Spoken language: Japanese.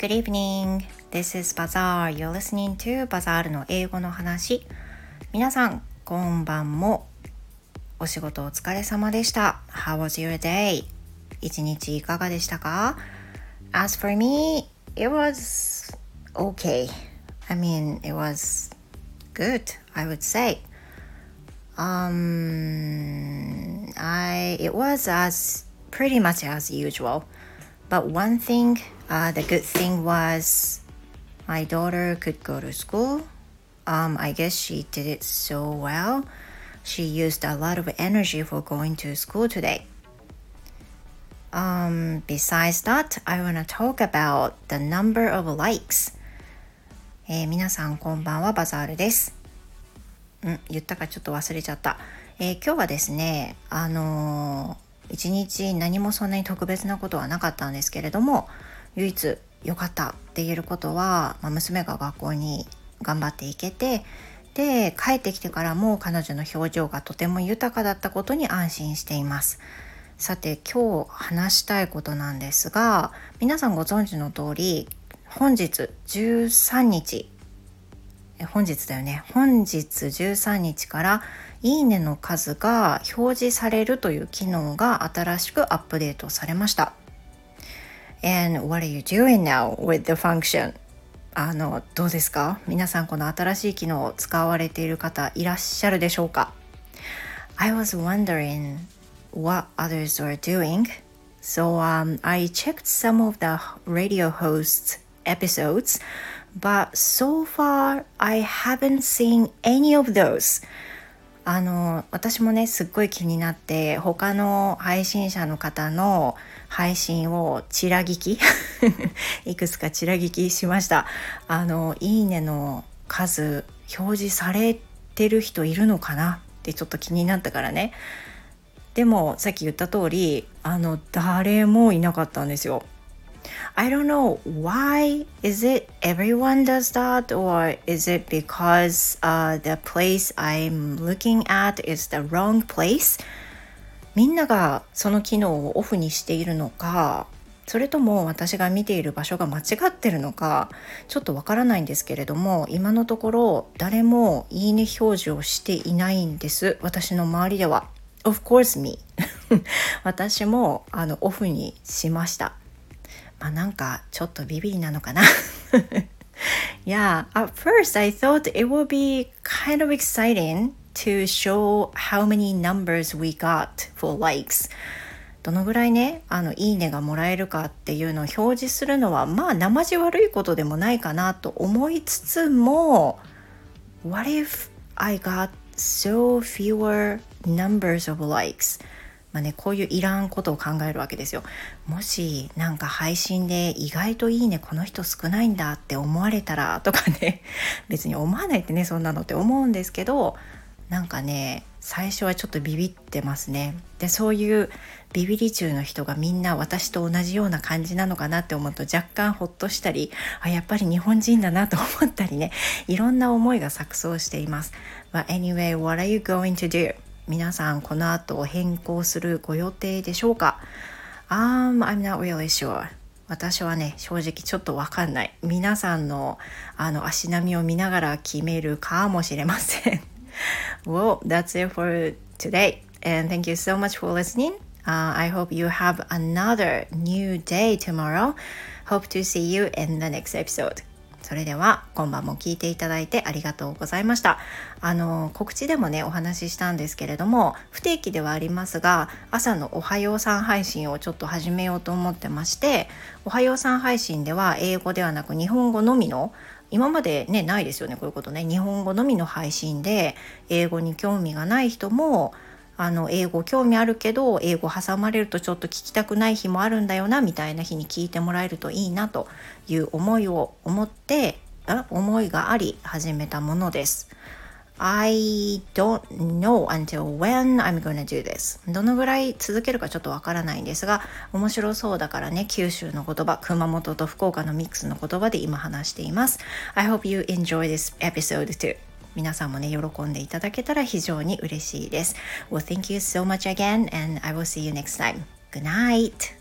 good evening. This is Bazaar. You're listening to Bazaar の英語の話。皆さん、こんばんも。お仕事お疲れ様でした。How was your day? 一日いかがでしたか As for me, it was okay. I mean, it was good, I would say. Um, I it was as pretty much as usual. But one thing, uh, the good thing was my daughter could go to school. Um, I guess she did it so well. She used a lot of energy for going to school today. Um, besides that, I want to talk about the number of likes. えー、皆さんこんばんは、バザールです。うん、言ったかちょっと忘れちゃった。えー、今日はですね、あのー一日何もそんなに特別なことはなかったんですけれども唯一良かったって言えることは、まあ、娘が学校に頑張っていけてで帰ってきてからも彼女の表情がとても豊かだったことに安心しています。さて今日話したいことなんですが皆さんご存知の通り本日13日本日だよね本日13日からいいねの数が表示されるという機能が新しくアップデートされました。And what are you doing now with the function? あの、どうですか皆さんこの新しい機能を使われている方いらっしゃるでしょうか I was wondering what others were doing. So um, I checked some of the radio hosts episodes, but so far I haven't seen any of those. あの私もねすっごい気になって他の配信者の方の配信をちら聞き いくつかちら聞きしました。あのいいねの数表示されてる人いるのかな？ってちょっと気になったからね。でもさっき言った通りあの誰もいなかったんですよ。I don't know why is it everyone does that or is it because uh, the place I'm looking at is the wrong place? みんながその機能をオフにしているのかそれとも私が見ている場所が間違ってるのかちょっとわからないんですけれども今のところ誰もいいね表示をしていないんです。私の周りでは。Of course me 私もあのオフにしました。まあなんかちょっとビビりなのかな Yeah, at first I thought it would be kind of exciting to show how many numbers we got for likes. どのぐらいね、あの、いいねがもらえるかっていうのを表示するのは、まあ、生地悪いことでもないかなと思いつつも、What if I got so fewer numbers of likes? まあね、こういういらんことを考えるわけですよ。もしなんか配信で意外といいねこの人少ないんだって思われたらとかね 別に思わないってねそんなのって思うんですけどなんかね最初はちょっとビビってますね。でそういうビビり中の人がみんな私と同じような感じなのかなって思うと若干ほっとしたりあやっぱり日本人だなと思ったりねいろんな思いが錯綜しています。But anyway, what are you going to do? 皆さんこの後変更するご予定でしょうか um, I'm not really sure. 私はね、正直ちょっとわかんない。皆さんのあの足並みを見ながら決めるかもしれません。well, that's it for today. And thank you so much for listening. Uh, I hope you have another new day tomorrow. Hope to see you in the next episode. それでは今晩も聞いていただいてありがとうございました。あの告知でもねお話ししたんですけれども不定期ではありますが朝のおはようさん配信をちょっと始めようと思ってましておはようさん配信では英語ではなく日本語のみの今までねないですよねこういうことね。日本語のみの配信で英語に興味がない人もあの英語興味あるけど英語挟まれるとちょっと聞きたくない日もあるんだよなみたいな日に聞いてもらえるといいなという思いを思って思いがあり始めたものです。I don't know until when I'm gonna do this. どのぐらい続けるかちょっとわからないんですが、面白そうだからね、九州の言葉、熊本と福岡のミックスの言葉で今話しています。I hope you enjoy this episode too. 皆さんもね、喜んでいただけたら非常に嬉しいです。Well, thank you so much again and I will see you next time. Good night!